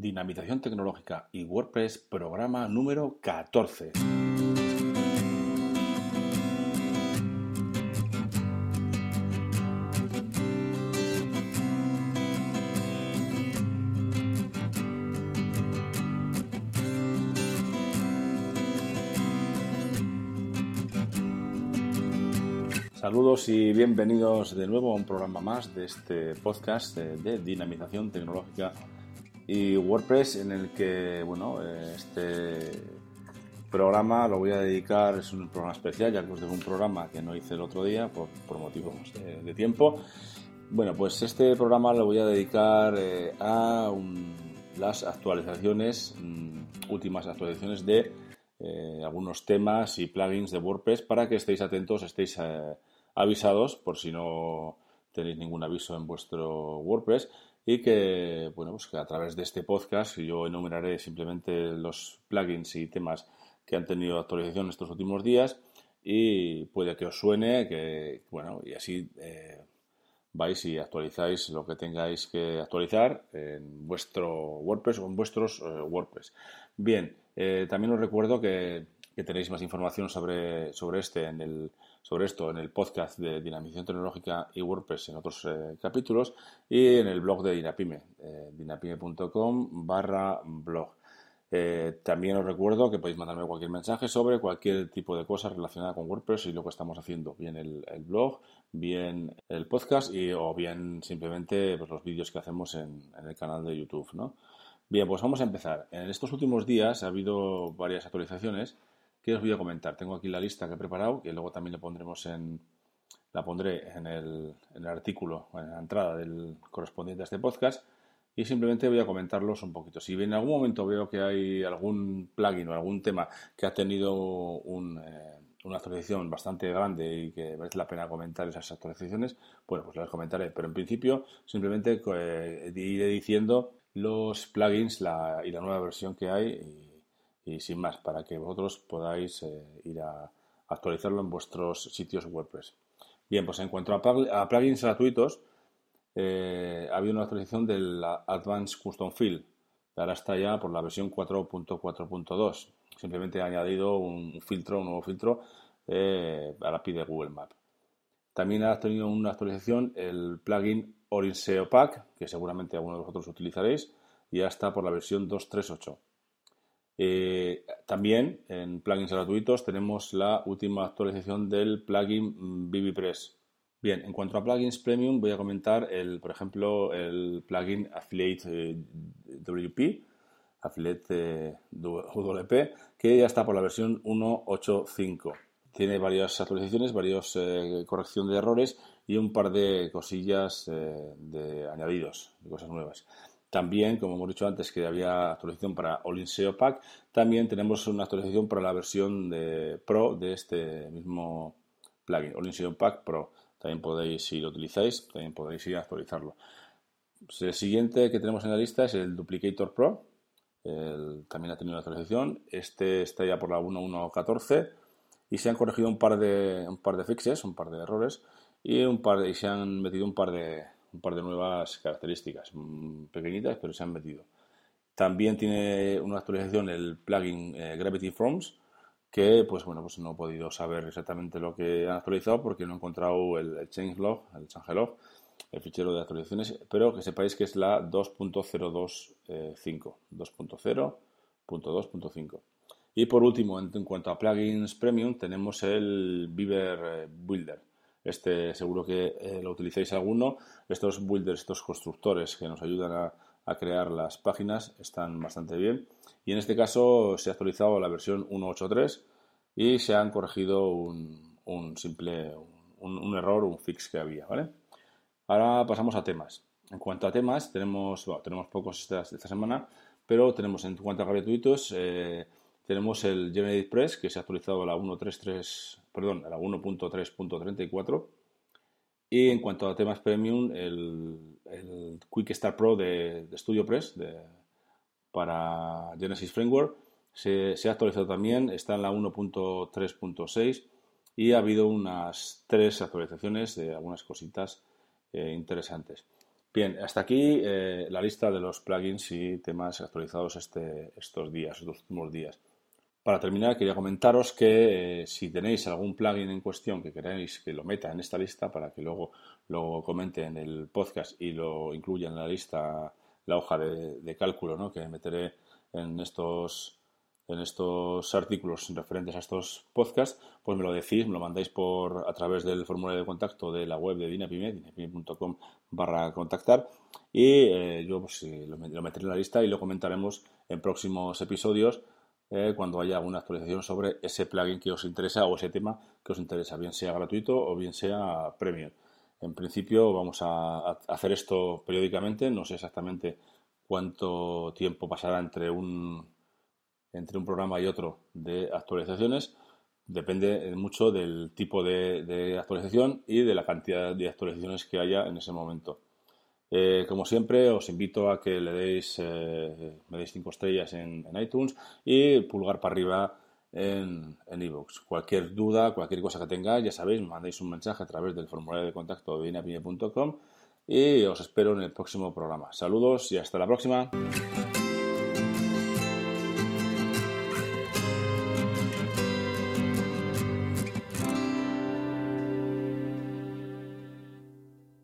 Dinamización Tecnológica y WordPress, programa número 14. Saludos y bienvenidos de nuevo a un programa más de este podcast de dinamización tecnológica y WordPress en el que, bueno, este programa lo voy a dedicar, es un programa especial, ya que os dejo un programa que no hice el otro día por, motivos de, tiempo. Bueno, pues este programa lo voy a dedicar eh, a las actualizaciones, mm, últimas actualizaciones de eh, algunos temas y plugins de WordPress para que estéis atentos, estéis eh, avisados por si no tenéis ningún aviso en vuestro WordPress y que, bueno, pues que a través de este podcast yo enumeraré simplemente los plugins y temas que han tenido actualización estos últimos días y puede que os suene, que, bueno, y así eh, vais y actualizáis lo que tengáis que actualizar en vuestro WordPress o en vuestros eh, WordPress. Bien, eh, también os recuerdo que, que, tenéis más información sobre, sobre este en el sobre esto en el podcast de Dinamización Tecnológica y WordPress en otros eh, capítulos y en el blog de Dinapime, eh, dinapime.com barra blog. Eh, también os recuerdo que podéis mandarme cualquier mensaje sobre cualquier tipo de cosa relacionada con WordPress y lo que estamos haciendo, bien el, blog, bien el podcast y, o bien simplemente pues, los vídeos que hacemos en, en, el canal de YouTube. ¿no? Bien, pues vamos a empezar. En estos últimos días ha habido varias actualizaciones ¿Qué os voy a comentar? Tengo aquí la lista que he preparado, que luego también le pondremos en, la pondré en el, artículo, en la entrada del correspondiente a este podcast, y simplemente voy a comentarlos un poquito. Si en algún momento veo que hay algún plugin o algún tema que ha tenido eh, una actualización bastante grande y que merece la pena comentar esas actualizaciones, bueno, pues las comentaré. Pero en principio, simplemente eh, iré diciendo los plugins y la nueva versión que hay y sin más, para que vosotros podáis eh, ir a actualizarlo en vuestros sitios WordPress. Bien, pues en cuanto a, plugins gratuitos, eh, ha habido una actualización del Advanced Custom Field. Ahora está ya por la versión 4.4.2. Simplemente ha añadido un filtro, un nuevo filtro eh, a la API de Google Maps. También ha tenido una actualización el plugin Orin Pack, que seguramente alguno de vosotros utilizaréis, y ya está por la versión 2.3.8. Eh, también en plugins gratuitos tenemos la última actualización del plugin BBPress. Bien, en cuanto a plugins premium voy a comentar el, por ejemplo, el plugin Affiliate eh, WP, Affiliate WP, que ya está por la versión 1.8.5. Tiene varias actualizaciones, varias eh, corrección de errores y un par de cosillas de añadidos, de cosas nuevas. También, como hemos dicho antes, que había actualización para All SEO Pack, también tenemos una actualización para la versión de Pro de este mismo plugin, All SEO Pack Pro. También podéis, si lo utilizáis, también podéis ir a actualizarlo. El siguiente que tenemos en la lista es el Duplicator Pro. también ha tenido una actualización. Este está ya por la 1.1.14 y se han corregido un par de, un par de fixes, un par de errores y, un par y se han metido un par de, un par de nuevas características, mm, pequeñitas, pero se han metido. También tiene una actualización el plugin eh, Gravity Forms, que pues bueno, pues no he podido saber exactamente lo que han actualizado porque no he encontrado el, changelog, el changelog, el fichero de actualizaciones, pero que sepáis que es la 2.025, 2.0.2.5. Y por último, en, en, cuanto a plugins premium, tenemos el Beaver eh, Builder este seguro que eh, lo utilizáis alguno. Estos builders, estos constructores que nos ayudan a, crear las páginas están bastante bien. Y en este caso se ha actualizado la versión 1.8.3 y se han corregido un, simple un, error, un fix que había. ¿vale? Ahora pasamos a temas. En cuanto a temas, tenemos, tenemos pocos esta, esta semana, pero tenemos en cuanto a gratuitos, eh, tenemos el GeneratePress que se ha actualizado a la 1.3.3 perdón, la 1.3.34. Y en cuanto a temas premium, el, el Quick Start Pro de, de StudioPress para Genesis Framework se, ha actualizado también, está en la 1.3.6 y ha habido unas tres actualizaciones de algunas cositas eh, interesantes. Bien, hasta aquí eh, la lista de los plugins y temas actualizados este, estos días, estos últimos días. Para terminar, quería comentaros que eh, si tenéis algún plugin en cuestión que queráis que lo meta en esta lista para que luego lo comente en el podcast y lo incluya en la lista, la hoja de, cálculo ¿no? que meteré en estos, en estos artículos referentes a estos podcasts, pues me lo decís, me lo mandáis por a través del formulario de contacto de la web de dinapime, dinapime.com barra contactar y eh, yo pues, lo, lo meteré en la lista y lo comentaremos en próximos episodios eh, cuando haya alguna actualización sobre ese plugin que os interesa o ese tema que os interesa, bien sea gratuito o bien sea premium. En principio vamos a, hacer esto periódicamente, no sé exactamente cuánto tiempo pasará entre un, entre un programa y otro de actualizaciones. Depende mucho del tipo de actualización y de la cantidad de actualizaciones que haya en ese momento. Eh, como siempre, os invito a que le deis, eh, me deis 5 estrellas en, iTunes y pulgar para arriba en iVoox. cualquier duda, cualquier cosa que tengáis, ya sabéis, mandéis un mensaje a través del formulario de contacto de y os espero en el próximo programa. Saludos y hasta la próxima.